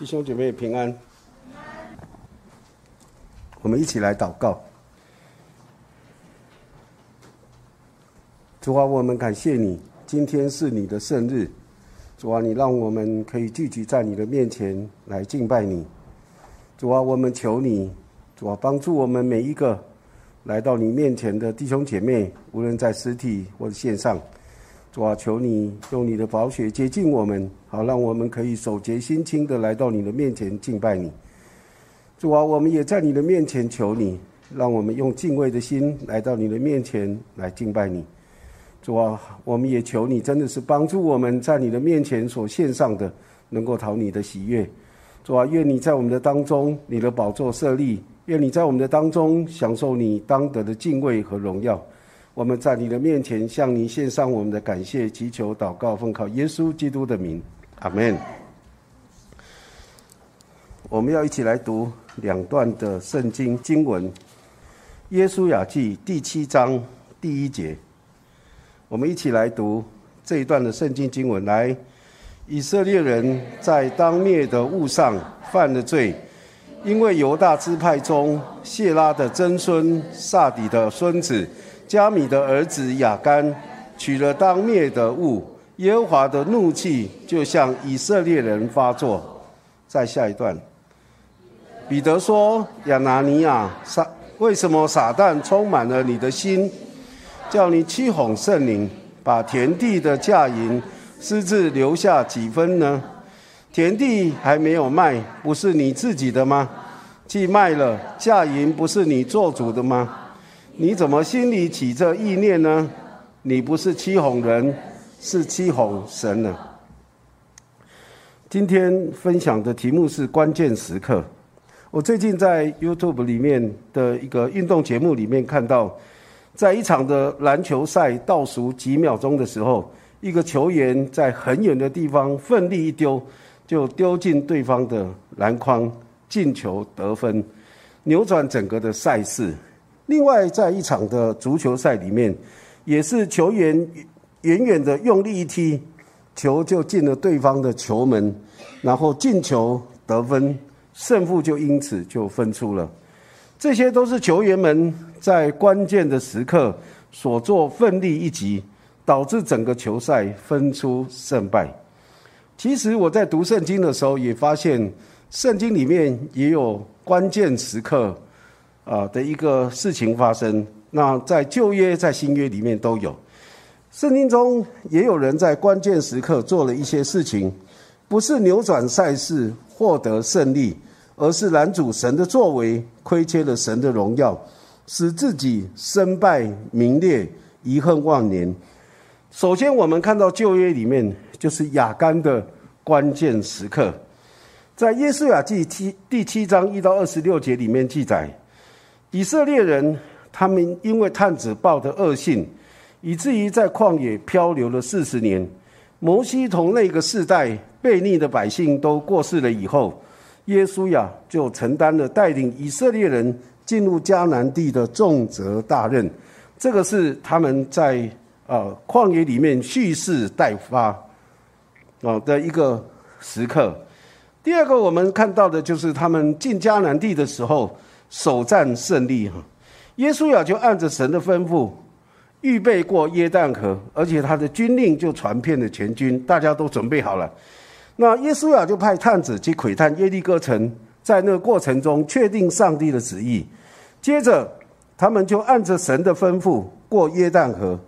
弟兄姐妹平安，我们一起来祷告。主啊，我们感谢你，今天是你的生日。主啊，你让我们可以聚集在你的面前来敬拜你。主啊，我们求你，主啊，帮助我们每一个来到你面前的弟兄姐妹，无论在实体或者线上。主啊，求你用你的宝血接近我们，好让我们可以守洁心清的来到你的面前敬拜你。主啊，我们也在你的面前求你，让我们用敬畏的心来到你的面前来敬拜你。主啊，我们也求你真的是帮助我们在你的面前所献上的，能够讨你的喜悦。主啊，愿你在我们的当中，你的宝座设立，愿你在我们的当中享受你当得的敬畏和荣耀。我们在你的面前向你献上我们的感谢、祈求、祷告，奉靠耶稣基督的名，阿门。我们要一起来读两段的圣经经文，《耶稣雅记》第七章第一节。我们一起来读这一段的圣经经文。来，以色列人在当灭的物上犯了罪，因为犹大支派中谢拉的曾孙萨底的孙子。加米的儿子雅干取了当灭的物，耶和华的怒气就向以色列人发作。再下一段，彼得说：“亚拿尼亚，撒为什么撒旦充满了你的心，叫你欺哄圣灵，把田地的价银私自留下几分呢？田地还没有卖，不是你自己的吗？既卖了，价银不是你做主的吗？”你怎么心里起这意念呢？你不是欺哄人，是欺哄神呢。今天分享的题目是关键时刻。我最近在 YouTube 里面的一个运动节目里面看到，在一场的篮球赛倒数几秒钟的时候，一个球员在很远的地方奋力一丢，就丢进对方的篮筐，进球得分，扭转整个的赛事。另外，在一场的足球赛里面，也是球员远远的用力一踢，球就进了对方的球门，然后进球得分，胜负就因此就分出了。这些都是球员们在关键的时刻所做奋力一击，导致整个球赛分出胜败。其实我在读圣经的时候也发现，圣经里面也有关键时刻。啊的一个事情发生，那在旧约在新约里面都有，圣经中也有人在关键时刻做了一些事情，不是扭转赛事获得胜利，而是拦阻神的作为，亏缺了神的荣耀，使自己身败名裂，遗恨万年。首先，我们看到旧约里面就是雅干的关键时刻，在耶稣雅记七第七章一到二十六节里面记载。以色列人，他们因为探子报的恶信，以至于在旷野漂流了四十年。摩西同那个世代悖逆的百姓都过世了以后，耶稣呀就承担了带领以色列人进入迦南地的重责大任。这个是他们在呃旷野里面蓄势待发啊的一个时刻。第二个，我们看到的就是他们进迦南地的时候。首战胜利哈，耶稣亚就按着神的吩咐，预备过耶旦河，而且他的军令就传遍了全军，大家都准备好了。那耶稣亚就派探子去窥探耶利哥城，在那个过程中确定上帝的旨意。接着，他们就按着神的吩咐过耶旦河。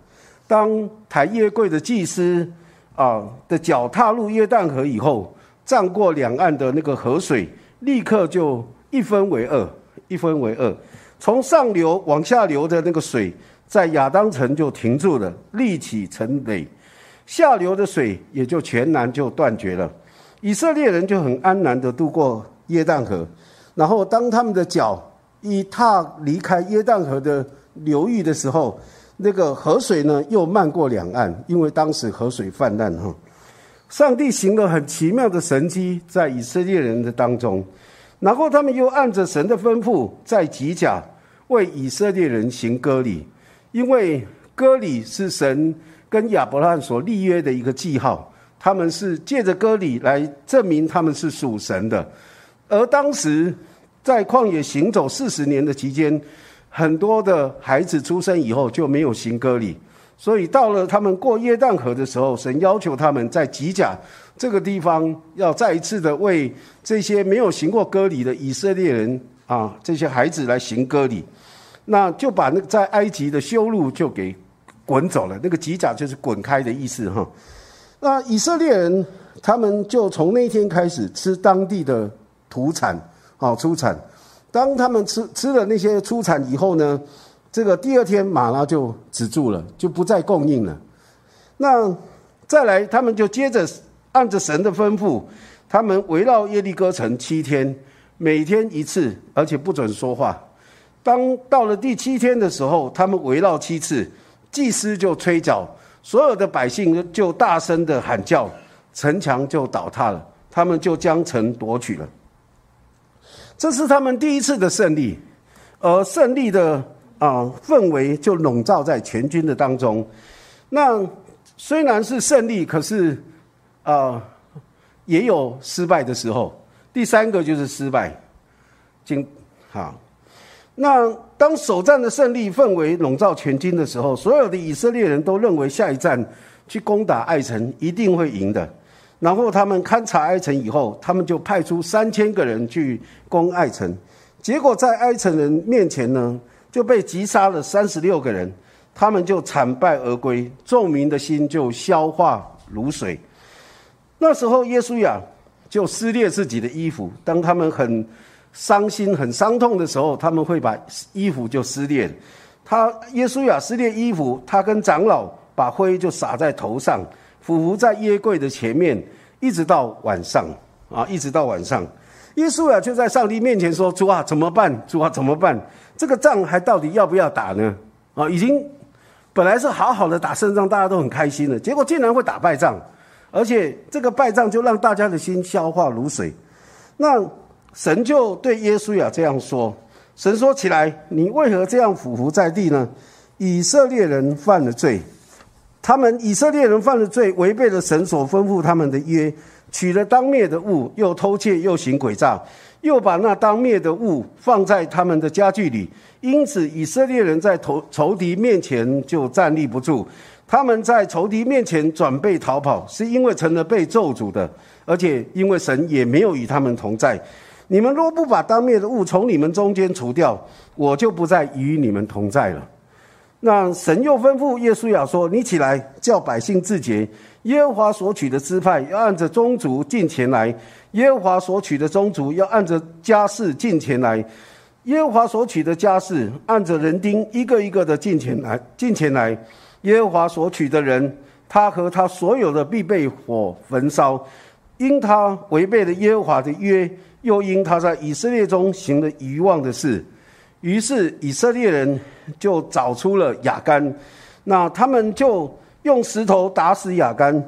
当抬耶柜的祭司啊的脚踏入耶旦河以后，涨过两岸的那个河水，立刻就一分为二。一分为二，从上流往下流的那个水，在亚当城就停住了，立起成垒；下流的水也就全然就断绝了。以色列人就很安然的渡过约旦河，然后当他们的脚一踏离开约旦河的流域的时候，那个河水呢又漫过两岸，因为当时河水泛滥哈。上帝行了很奇妙的神迹在以色列人的当中。然后他们又按着神的吩咐，在吉甲为以色列人行割礼，因为割礼是神跟亚伯拉罕所立约的一个记号。他们是借着割礼来证明他们是属神的。而当时在旷野行走四十年的期间，很多的孩子出生以后就没有行割礼，所以到了他们过约旦河的时候，神要求他们在吉甲这个地方要再一次的为这些没有行过割礼的以色列人啊，这些孩子来行割礼，那就把那个在埃及的修路就给滚走了。那个吉甲就是滚开的意思哈。那以色列人他们就从那天开始吃当地的土产，啊，出产。当他们吃吃了那些出产以后呢，这个第二天马拉就止住了，就不再供应了。那再来，他们就接着按着神的吩咐，他们围绕耶利哥城七天，每天一次，而且不准说话。当到了第七天的时候，他们围绕七次，祭司就吹角。所有的百姓就大声的喊叫，城墙就倒塌了，他们就将城夺取了。这是他们第一次的胜利，而胜利的啊氛围就笼罩在全军的当中。那虽然是胜利，可是啊也有失败的时候。第三个就是失败，经好。那当首战的胜利氛围笼罩全军的时候，所有的以色列人都认为下一站去攻打艾城一定会赢的。然后他们勘察爱城以后，他们就派出三千个人去攻艾城，结果在爱城人面前呢，就被击杀了三十六个人，他们就惨败而归，众民的心就消化如水。那时候耶稣呀就撕裂自己的衣服，当他们很。伤心很伤痛的时候，他们会把衣服就撕裂。他耶稣亚撕裂衣服，他跟长老把灰就撒在头上，匍匐在耶柜的前面，一直到晚上啊，一直到晚上，耶稣亚就在上帝面前说：“主啊，怎么办？主啊，怎么办？这个仗还到底要不要打呢？啊，已经本来是好好的打胜仗，大家都很开心的，结果竟然会打败仗，而且这个败仗就让大家的心消化如水。那。”神就对耶稣亚这样说：“神说起来，你为何这样俯伏在地呢？以色列人犯了罪，他们以色列人犯了罪，违背了神所吩咐他们的约，取了当灭的物，又偷窃，又行诡诈，又把那当灭的物放在他们的家具里。因此，以色列人在仇仇敌面前就站立不住，他们在仇敌面前转背逃跑，是因为成了被咒诅的，而且因为神也没有与他们同在。”你们若不把当面的物从你们中间除掉，我就不再与你们同在了。那神又吩咐耶稣亚说：“你起来，叫百姓自洁。耶和华所取的支派要按着宗族进前来，耶和华所取的宗族要按着家世进前来，耶和华所取的家世按着人丁一个一个的进前来，进前来。耶和华所取的人，他和他所有的必被火焚烧，因他违背了耶和华的约。”又因他在以色列中行了遗忘的事，于是以色列人就找出了亚干，那他们就用石头打死亚干，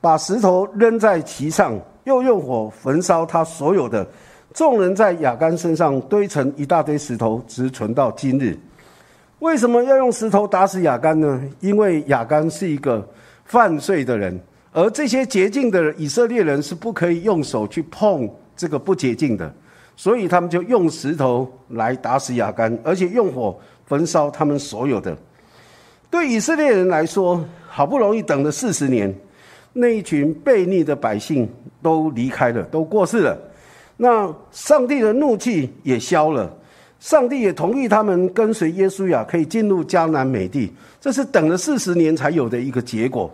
把石头扔在其上，又用火焚烧他所有的。众人在亚干身上堆成一大堆石头，直存到今日。为什么要用石头打死亚干呢？因为亚干是一个犯罪的人，而这些洁净的以色列人是不可以用手去碰。这个不洁净的，所以他们就用石头来打死亚干，而且用火焚烧他们所有的。对以色列人来说，好不容易等了四十年，那一群悖逆的百姓都离开了，都过世了。那上帝的怒气也消了，上帝也同意他们跟随耶稣亚，可以进入迦南美地。这是等了四十年才有的一个结果。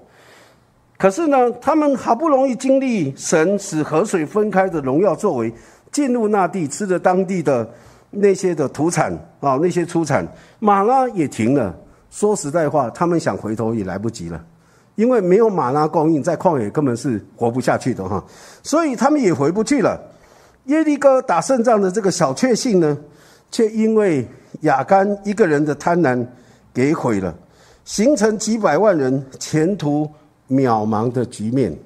可是呢，他们好不容易经历神使河水分开的荣耀作为，进入那地吃着当地的那些的土产啊，那些出产，马拉也停了。说实在话，他们想回头也来不及了，因为没有马拉供应，在旷野根本是活不下去的哈。所以他们也回不去了。耶利哥打胜仗的这个小确幸呢，却因为亚干一个人的贪婪给毁了，形成几百万人前途。渺茫的局面，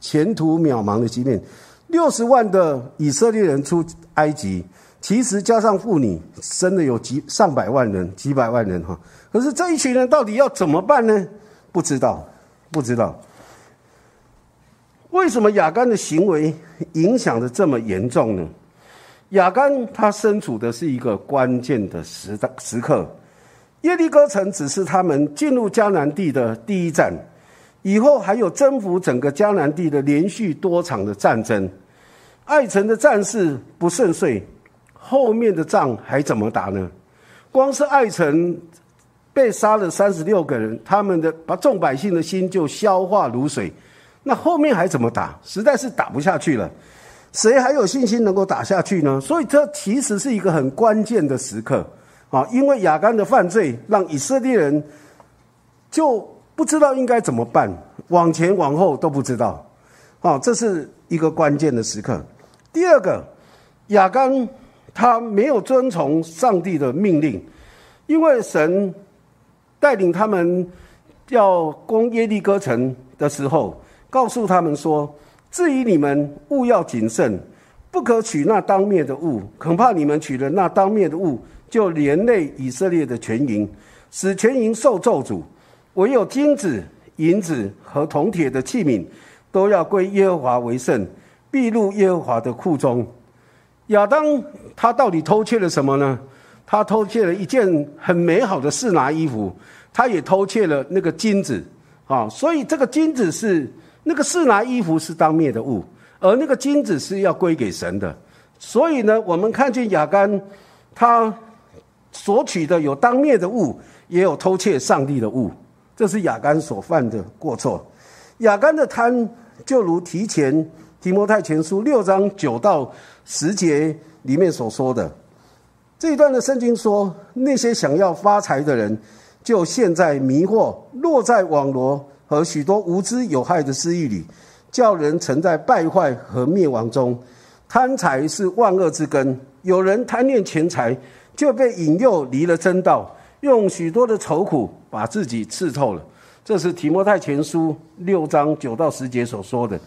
前途渺茫的局面。六十万的以色列人出埃及，其实加上妇女，真的有几上百万人、几百万人哈。可是这一群人到底要怎么办呢？不知道，不知道。为什么亚干的行为影响的这么严重呢？亚干他身处的是一个关键的时时刻，耶利哥城只是他们进入迦南地的第一站，以后还有征服整个迦南地的连续多场的战争。爱城的战事不顺遂，后面的仗还怎么打呢？光是爱城被杀了三十六个人，他们的把众百姓的心就消化如水，那后面还怎么打？实在是打不下去了。谁还有信心能够打下去呢？所以这其实是一个很关键的时刻啊！因为亚干的犯罪，让以色列人就不知道应该怎么办，往前往后都不知道。啊，这是一个关键的时刻。第二个，亚干他没有遵从上帝的命令，因为神带领他们要攻耶利哥城的时候，告诉他们说。至于你们，勿要谨慎，不可取那当灭的物，恐怕你们取了那当灭的物，就连累以色列的全营，使全营受咒诅。唯有金子、银子和铜铁的器皿，都要归耶和华为圣，必入耶和华的库中。亚当他到底偷窃了什么呢？他偷窃了一件很美好的示拿衣服，他也偷窃了那个金子啊，所以这个金子是。那个是拿衣服是当灭的物，而那个金子是要归给神的。所以呢，我们看见亚干，他索取的有当灭的物，也有偷窃上帝的物，这是亚干所犯的过错。亚干的贪，就如提前提摩太前书六章九到十节里面所说的这一段的圣经说，那些想要发财的人，就陷在迷惑，落在网罗。和许多无知有害的私欲里，叫人沉在败坏和灭亡中。贪财是万恶之根，有人贪恋钱财，就被引诱离了真道，用许多的愁苦把自己刺透了。这是提摩太前书六章九到十节所说的。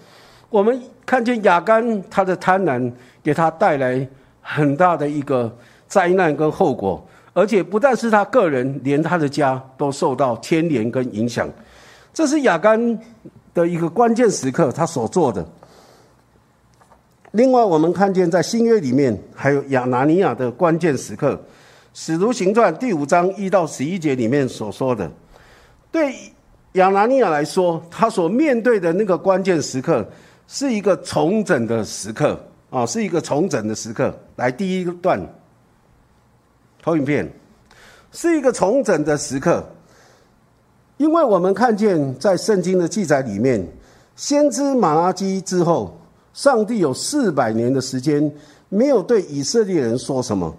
我们看见亚干他的贪婪，给他带来很大的一个灾难跟后果，而且不但是他个人，连他的家都受到牵连跟影响。这是亚干的一个关键时刻，他所做的。另外，我们看见在新约里面还有亚拿尼亚的关键时刻，《使徒行传》第五章一到十一节里面所说的，对亚拿尼亚来说，他所面对的那个关键时刻是一个重整的时刻啊，是一个重整的时刻。来，第一段投影片，是一个重整的时刻。因为我们看见在圣经的记载里面，先知马拉基之后，上帝有四百年的时间没有对以色列人说什么，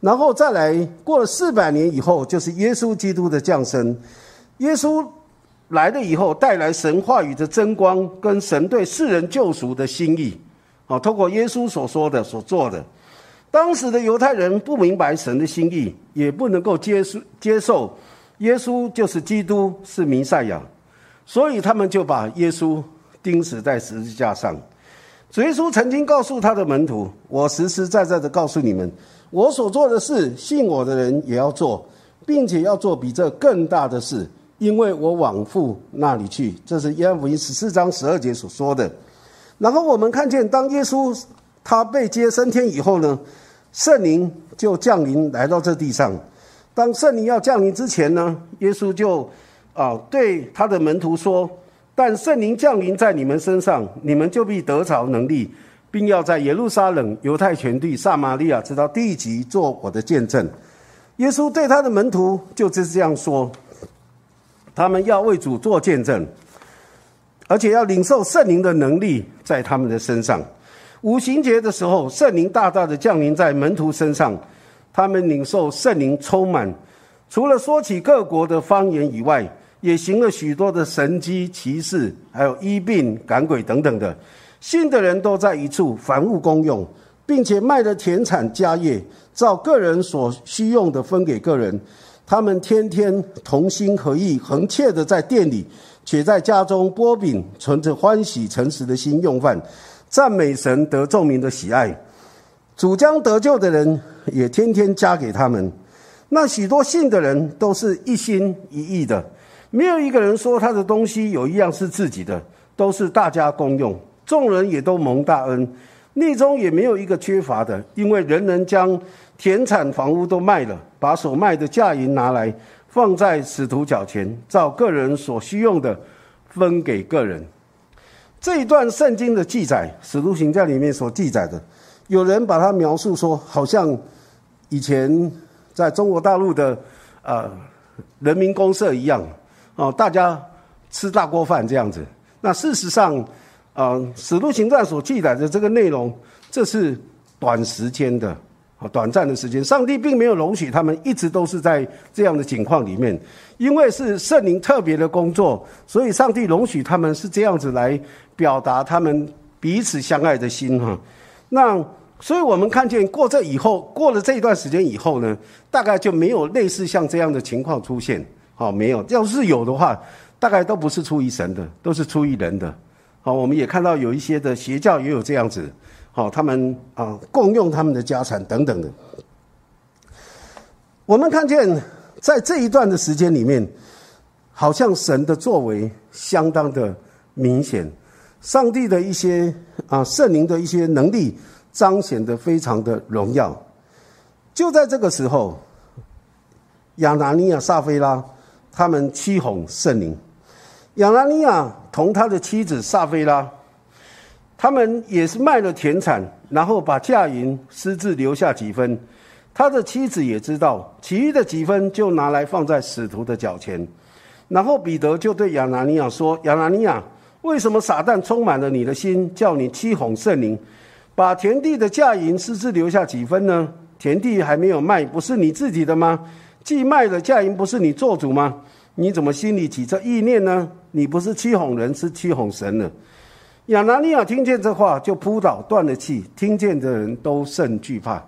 然后再来过了四百年以后，就是耶稣基督的降生。耶稣来了以后，带来神话语的真光跟神对世人救赎的心意。好，透过耶稣所说的、所做的，当时的犹太人不明白神的心意，也不能够接受接受。耶稣就是基督，是弥赛亚，所以他们就把耶稣钉死在十字架上。主耶稣曾经告诉他的门徒：“我实实在在的告诉你们，我所做的事，信我的人也要做，并且要做比这更大的事，因为我往父那里去。”这是约翰福音十四章十二节所说的。然后我们看见，当耶稣他被接升天以后呢，圣灵就降临来到这地上。当圣灵要降临之前呢，耶稣就啊对他的门徒说：“但圣灵降临在你们身上，你们就必得着能力，并要在耶路撒冷、犹太全地、撒玛利亚直到地极做我的见证。”耶稣对他的门徒就是这样说：“他们要为主做见证，而且要领受圣灵的能力在他们的身上。五行节的时候，圣灵大大的降临在门徒身上。”他们领受圣灵充满，除了说起各国的方言以外，也行了许多的神机奇事，还有医病赶鬼等等的。信的人都在一处，凡物公用，并且卖了田产家业，照个人所需用的分给个人。他们天天同心合意，恒切的在店里，且在家中剥饼，存着欢喜诚实的心用饭，赞美神得众民的喜爱。主将得救的人也天天加给他们，那许多信的人都是一心一意的，没有一个人说他的东西有一样是自己的，都是大家公用，众人也都蒙大恩，内中也没有一个缺乏的，因为人人将田产房屋都卖了，把所卖的价银拿来放在使徒脚前，照个人所需用的分给个人。这一段圣经的记载，《使徒行传》里面所记载的，有人把它描述说，好像以前在中国大陆的呃人民公社一样，哦，大家吃大锅饭这样子。那事实上，呃，《使徒行传》所记载的这个内容，这是短时间的。啊，短暂的时间，上帝并没有容许他们一直都是在这样的情况里面，因为是圣灵特别的工作，所以上帝容许他们是这样子来表达他们彼此相爱的心哈。那所以我们看见过这以后，过了这一段时间以后呢，大概就没有类似像这样的情况出现。好，没有，要是有的话，大概都不是出于神的，都是出于人的。好，我们也看到有一些的邪教也有这样子。好，他们啊共用他们的家产等等的。我们看见在这一段的时间里面，好像神的作为相当的明显，上帝的一些啊圣灵的一些能力彰显的非常的荣耀。就在这个时候，亚拿尼亚、撒菲拉他们欺哄圣灵。亚拿尼亚同他的妻子撒菲拉。他们也是卖了田产，然后把嫁银私自留下几分。他的妻子也知道，其余的几分就拿来放在使徒的脚前。然后彼得就对亚拿尼亚说：“亚拿尼亚，为什么撒旦充满了你的心，叫你欺哄圣灵，把田地的价银私自留下几分呢？田地还没有卖，不是你自己的吗？既卖了价银不是你做主吗？你怎么心里起这意念呢？你不是欺哄人，是欺哄神了。”亚拿尼亚听见这话，就扑倒断了气。听见的人都甚惧怕。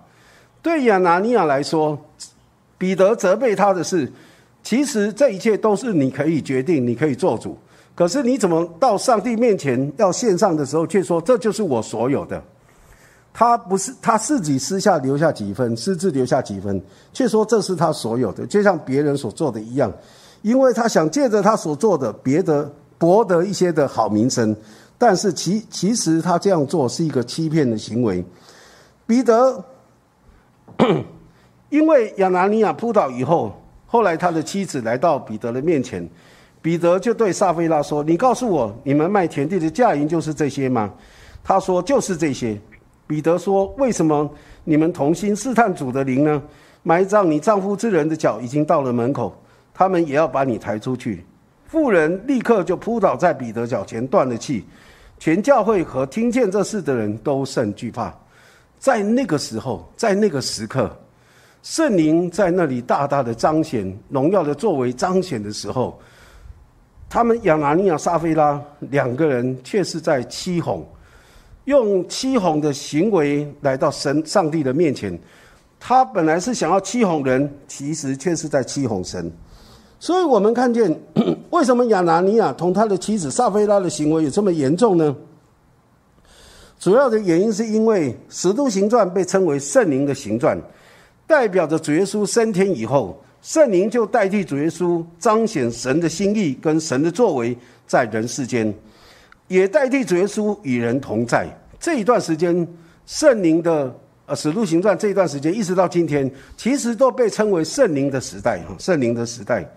对亚拿尼亚来说，彼得责备他的是：其实这一切都是你可以决定，你可以做主。可是你怎么到上帝面前要献上的时候，却说这就是我所有的？他不是他自己私下留下几分，私自留下几分，却说这是他所有的，就像别人所做的一样，因为他想借着他所做的别的博得一些的好名声。但是其其实他这样做是一个欺骗的行为。彼得，因为亚拿尼亚扑倒以后，后来他的妻子来到彼得的面前，彼得就对撒菲拉说：“你告诉我，你们卖田地的价银就是这些吗？”他说：“就是这些。”彼得说：“为什么你们同心试探主的灵呢？埋葬你丈夫之人的脚已经到了门口，他们也要把你抬出去。”妇人立刻就扑倒在彼得脚前，断了气。全教会和听见这事的人都甚惧怕，在那个时候，在那个时刻，圣灵在那里大大的彰显荣耀的作为彰显的时候，他们亚拿尼亚、撒菲拉两个人却是在欺哄，用欺哄的行为来到神、上帝的面前。他本来是想要欺哄人，其实却是在欺哄神。所以我们看见，为什么亚拿尼亚同他的妻子撒菲拉的行为有这么严重呢？主要的原因是因为《使徒行传》被称为圣灵的行传，代表着主耶稣升天以后，圣灵就代替主耶稣彰显神的心意跟神的作为在人世间，也代替主耶稣与人同在。这一段时间，圣灵的呃《使徒行传》这一段时间一直到今天，其实都被称为圣灵的时代哈，圣灵的时代。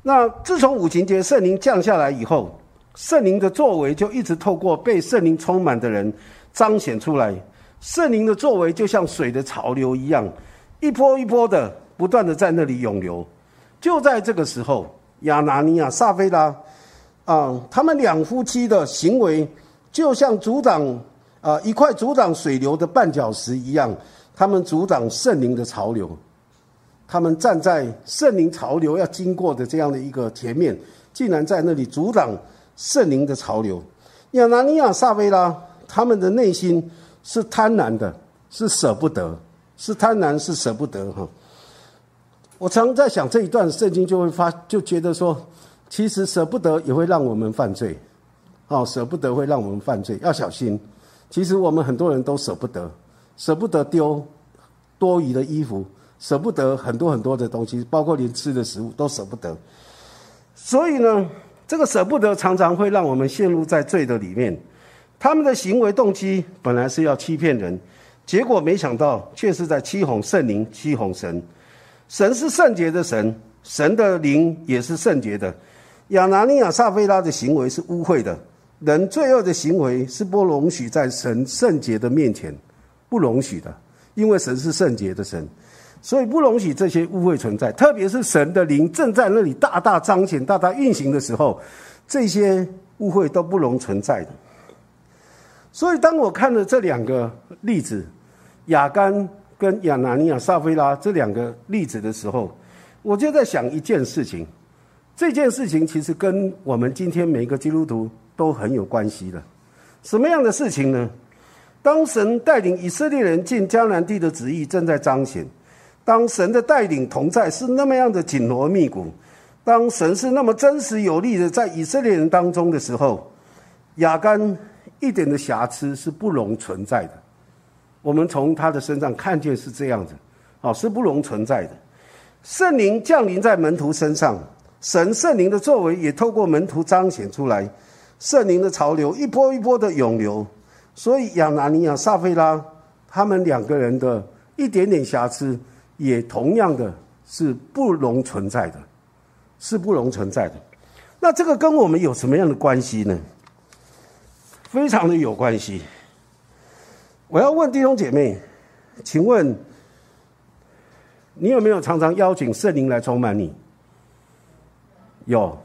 那自从五旬节圣灵降下来以后，圣灵的作为就一直透过被圣灵充满的人彰显出来。圣灵的作为就像水的潮流一样，一波一波的不断的在那里涌流。就在这个时候，亚拿尼亚、撒菲拉，啊，他们两夫妻的行为就像阻挡啊一块阻挡水流的绊脚石一样，他们阻挡圣灵的潮流。他们站在圣灵潮流要经过的这样的一个前面，竟然在那里阻挡圣灵的潮流。亚拿尼亚、撒菲拉，他们的内心是贪婪的，是舍不得，是贪婪，是舍不得。哈，我常在想这一段圣经，就会发，就觉得说，其实舍不得也会让我们犯罪。哦，舍不得会让我们犯罪，要小心。其实我们很多人都舍不得，舍不得丢多余的衣服。舍不得很多很多的东西，包括连吃的食物都舍不得。所以呢，这个舍不得常常会让我们陷入在罪的里面。他们的行为动机本来是要欺骗人，结果没想到却是在欺哄圣灵、欺哄神。神是圣洁的神，神的灵也是圣洁的。亚拿尼亚、撒菲拉的行为是污秽的，人罪恶的行为是不容许在神圣洁的面前，不容许的，因为神是圣洁的神。所以不容许这些污秽存在，特别是神的灵正在那里大大彰显、大大运行的时候，这些污秽都不容存在的。所以，当我看了这两个例子，亚干跟亚拿尼亚、撒菲拉这两个例子的时候，我就在想一件事情。这件事情其实跟我们今天每一个基督徒都很有关系的。什么样的事情呢？当神带领以色列人进迦南地的旨意正在彰显。当神的带领同在是那么样的紧锣密鼓，当神是那么真实有力的在以色列人当中的时候，亚干一点的瑕疵是不容存在的。我们从他的身上看见是这样子，哦是不容存在的。圣灵降临在门徒身上，神圣灵的作为也透过门徒彰显出来，圣灵的潮流一波一波的涌流，所以亚拿尼亚、撒菲拉他们两个人的一点点瑕疵。也同样的是不容存在的，是不容存在的。那这个跟我们有什么样的关系呢？非常的有关系。我要问弟兄姐妹，请问你有没有常常邀请圣灵来充满你？有。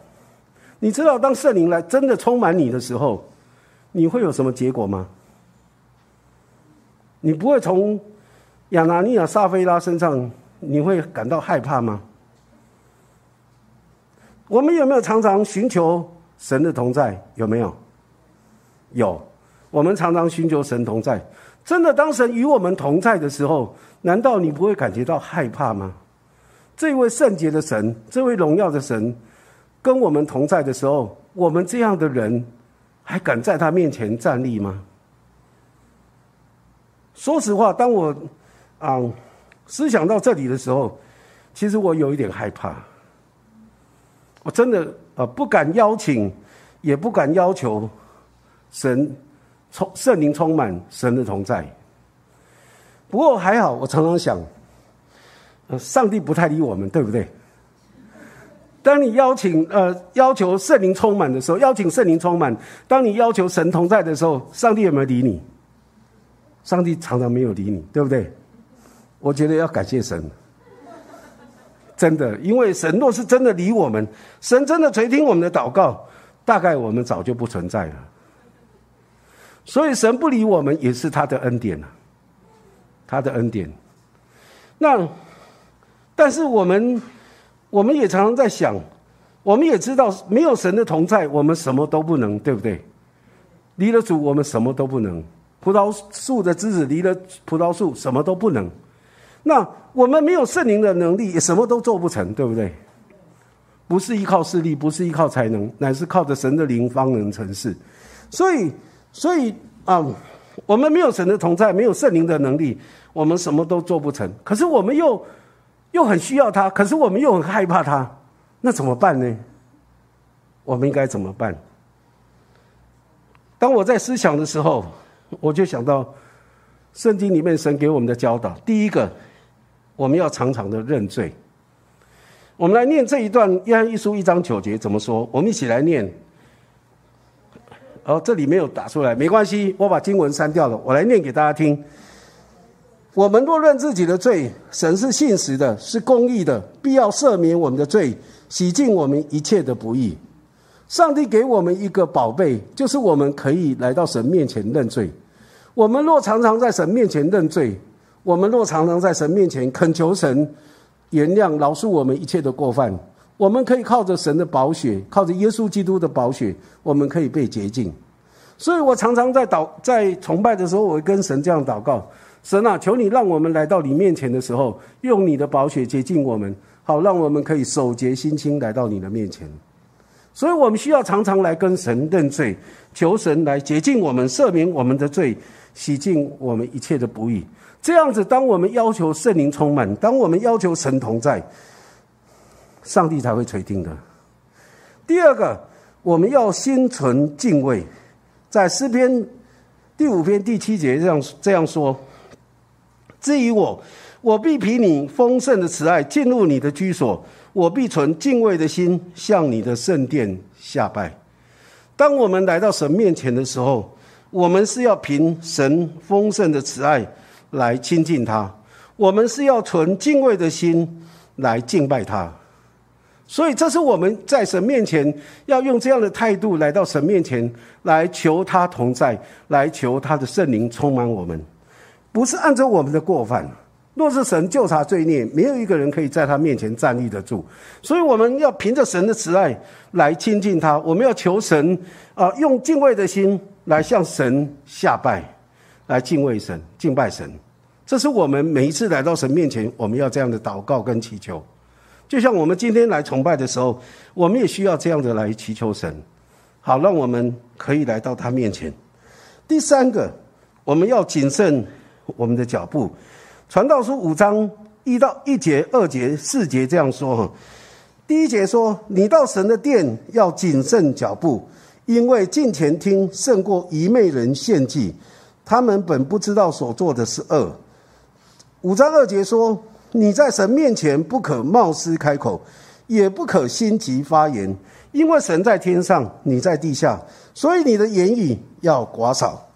你知道当圣灵来真的充满你的时候，你会有什么结果吗？你不会从。亚拿尼亚、撒菲拉身上，你会感到害怕吗？我们有没有常常寻求神的同在？有没有？有，我们常常寻求神同在。真的，当神与我们同在的时候，难道你不会感觉到害怕吗？这位圣洁的神，这位荣耀的神，跟我们同在的时候，我们这样的人，还敢在他面前站立吗？说实话，当我。啊，思想到这里的时候，其实我有一点害怕。我真的啊，不敢邀请，也不敢要求神充圣灵充满神的同在。不过还好，我常常想，上帝不太理我们，对不对？当你邀请呃要求圣灵充满的时候，邀请圣灵充满；当你要求神同在的时候，上帝有没有理你？上帝常常没有理你，对不对？我觉得要感谢神，真的，因为神若是真的理我们，神真的垂听我们的祷告，大概我们早就不存在了。所以神不理我们也是他的恩典，他的恩典。那，但是我们，我们也常常在想，我们也知道没有神的同在，我们什么都不能，对不对？离了主，我们什么都不能。葡萄树的枝子离了葡萄树，什么都不能。那我们没有圣灵的能力，也什么都做不成，对不对？不是依靠势力，不是依靠才能，乃是靠着神的灵方能成事。所以，所以啊，我们没有神的同在，没有圣灵的能力，我们什么都做不成。可是我们又又很需要他，可是我们又很害怕他，那怎么办呢？我们应该怎么办？当我在思想的时候，我就想到圣经里面神给我们的教导，第一个。我们要常常的认罪。我们来念这一段《约翰一书》一章九节怎么说？我们一起来念。哦，这里没有打出来，没关系，我把经文删掉了。我来念给大家听。我们若认自己的罪，神是信实的，是公义的，必要赦免我们的罪，洗净我们一切的不义。上帝给我们一个宝贝，就是我们可以来到神面前认罪。我们若常常在神面前认罪，我们若常常在神面前恳求神原谅、饶恕我们一切的过犯，我们可以靠着神的宝血，靠着耶稣基督的宝血，我们可以被洁净。所以我常常在祷、在崇拜的时候，我会跟神这样祷告：神啊，求你让我们来到你面前的时候，用你的宝血洁净我们，好让我们可以守洁心清来到你的面前。所以我们需要常常来跟神认罪，求神来洁净我们、赦免我们的罪、洗净我们一切的不义。这样子，当我们要求圣灵充满，当我们要求神同在，上帝才会垂听的。第二个，我们要心存敬畏。在诗篇第五篇第七节这样这样说：“至于我，我必凭你丰盛的慈爱进入你的居所，我必存敬畏的心向你的圣殿下拜。”当我们来到神面前的时候，我们是要凭神丰盛的慈爱来亲近他，我们是要存敬畏的心来敬拜他。所以，这是我们在神面前要用这样的态度来到神面前，来求他同在，来求他的圣灵充满我们，不是按照我们的过犯。若是神就查罪孽，没有一个人可以在他面前站立得住。所以，我们要凭着神的慈爱来亲近他。我们要求神啊，用敬畏的心来向神下拜，来敬畏神、敬拜神。这是我们每一次来到神面前，我们要这样的祷告跟祈求。就像我们今天来崇拜的时候，我们也需要这样的来祈求神，好让我们可以来到他面前。第三个，我们要谨慎我们的脚步。传道书五章一到一节、二节、四节这样说：哈，第一节说，你到神的殿要谨慎脚步，因为近前听胜过愚昧人献祭，他们本不知道所做的是恶。五章二节说。你在神面前不可冒失开口，也不可心急发言，因为神在天上，你在地下，所以你的言语要寡少。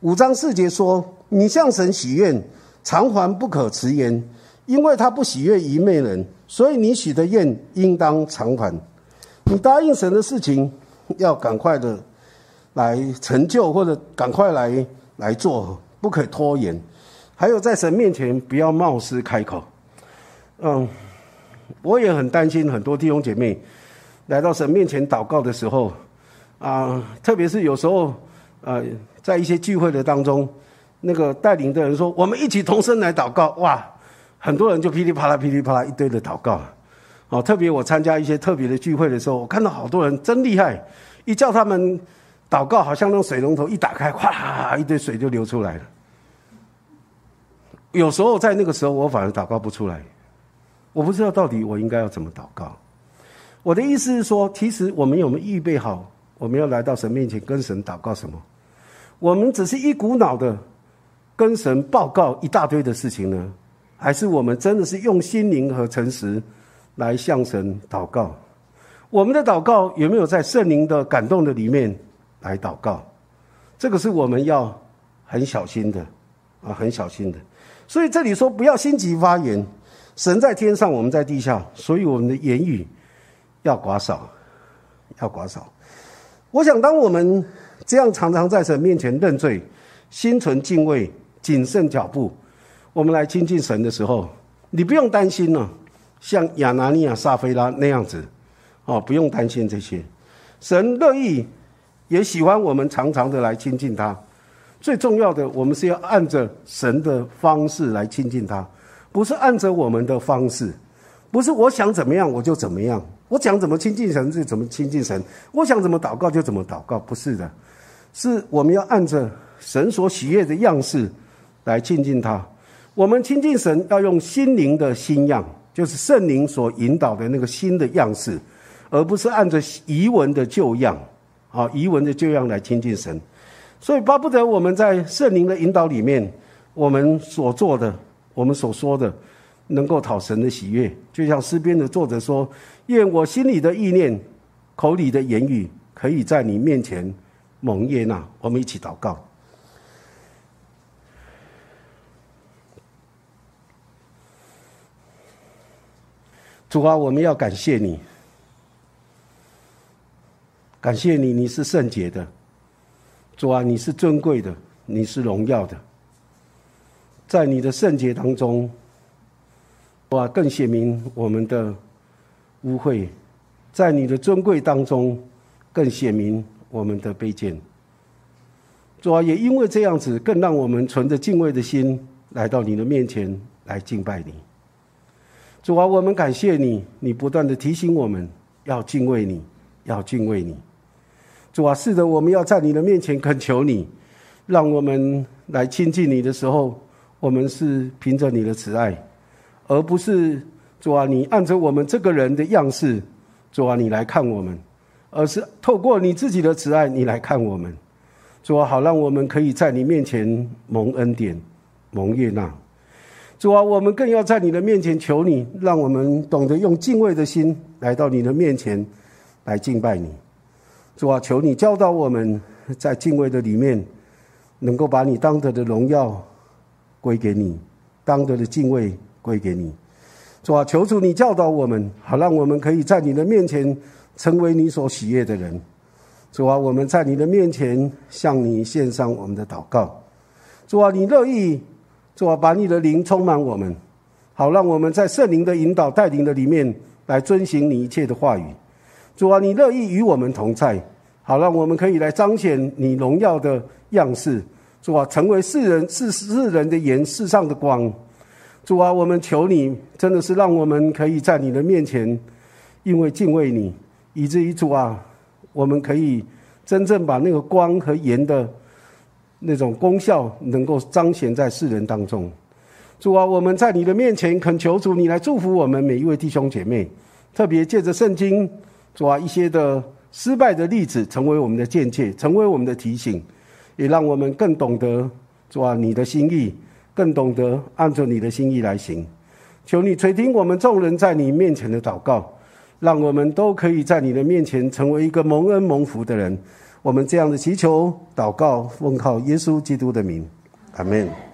五章四节说：你向神许愿，偿还不可迟延，因为他不喜悦愚昧人，所以你许的愿应当偿还。你答应神的事情，要赶快的来成就，或者赶快来来做，不可拖延。还有在神面前不要冒失开口，嗯，我也很担心很多弟兄姐妹来到神面前祷告的时候，啊，特别是有时候，呃，在一些聚会的当中，那个带领的人说我们一起同声来祷告，哇，很多人就噼里啪啦噼里啪啦一堆的祷告，哦，特别我参加一些特别的聚会的时候，我看到好多人真厉害，一叫他们祷告，好像那水龙头一打开，哗，一堆水就流出来了。有时候在那个时候，我反而祷告不出来，我不知道到底我应该要怎么祷告。我的意思是说，其实我们有没有预备好，我们要来到神面前跟神祷告什么？我们只是一股脑的跟神报告一大堆的事情呢，还是我们真的是用心灵和诚实来向神祷告？我们的祷告有没有在圣灵的感动的里面来祷告？这个是我们要很小心的啊，很小心的。所以这里说不要心急发言，神在天上，我们在地下，所以我们的言语要寡少，要寡少。我想，当我们这样常常在神面前认罪，心存敬畏，谨慎脚步，我们来亲近神的时候，你不用担心了。像亚拿尼亚、撒菲拉那样子，哦，不用担心这些。神乐意，也喜欢我们常常的来亲近他。最重要的，我们是要按着神的方式来亲近他，不是按着我们的方式，不是我想怎么样我就怎么样，我想怎么亲近神就怎么亲近神，我想怎么祷告就怎么祷告，不是的，是我们要按着神所喜悦的样式来亲近他。我们亲近神要用心灵的新样，就是圣灵所引导的那个新的样式，而不是按着遗文的旧样，啊，遗文的旧样来亲近神。所以巴不得我们在圣灵的引导里面，我们所做的、我们所说的，能够讨神的喜悦。就像诗篇的作者说：“愿我心里的意念、口里的言语，可以在你面前蒙悦纳。”我们一起祷告。主啊，我们要感谢你，感谢你，你是圣洁的。主啊，你是尊贵的，你是荣耀的，在你的圣洁当中，哇，更显明我们的污秽；在你的尊贵当中，更显明我们的卑贱。主啊，也因为这样子，更让我们存着敬畏的心来到你的面前来敬拜你。主啊，我们感谢你，你不断的提醒我们要敬畏你，要敬畏你。主啊，是的，我们要在你的面前恳求你，让我们来亲近你的时候，我们是凭着你的慈爱，而不是主啊，你按着我们这个人的样式，主啊，你来看我们，而是透过你自己的慈爱，你来看我们。主啊，好让我们可以在你面前蒙恩典、蒙悦纳。主啊，我们更要在你的面前求你，让我们懂得用敬畏的心来到你的面前来敬拜你。主啊，求你教导我们在敬畏的里面，能够把你当得的荣耀归给你，当得的敬畏归给你。主啊，求主你教导我们，好让我们可以在你的面前成为你所喜悦的人。主啊，我们在你的面前向你献上我们的祷告。主啊，你乐意，主啊，把你的灵充满我们，好让我们在圣灵的引导带领的里面来遵行你一切的话语。主啊，你乐意与我们同在，好让我们可以来彰显你荣耀的样式。主啊，成为世人世世人的盐，世上的光。主啊，我们求你，真的是让我们可以在你的面前，因为敬畏你，以至于主啊。我们可以真正把那个光和盐的那种功效，能够彰显在世人当中。主啊，我们在你的面前恳求主，你来祝福我们每一位弟兄姐妹，特别借着圣经，主啊，一些的失败的例子，成为我们的见解，成为我们的提醒，也让我们更懂得主啊你的心意，更懂得按照你的心意来行。求你垂听我们众人在你面前的祷告。让我们都可以在你的面前成为一个蒙恩蒙福的人。我们这样的祈求、祷告，奉靠耶稣基督的名，阿门。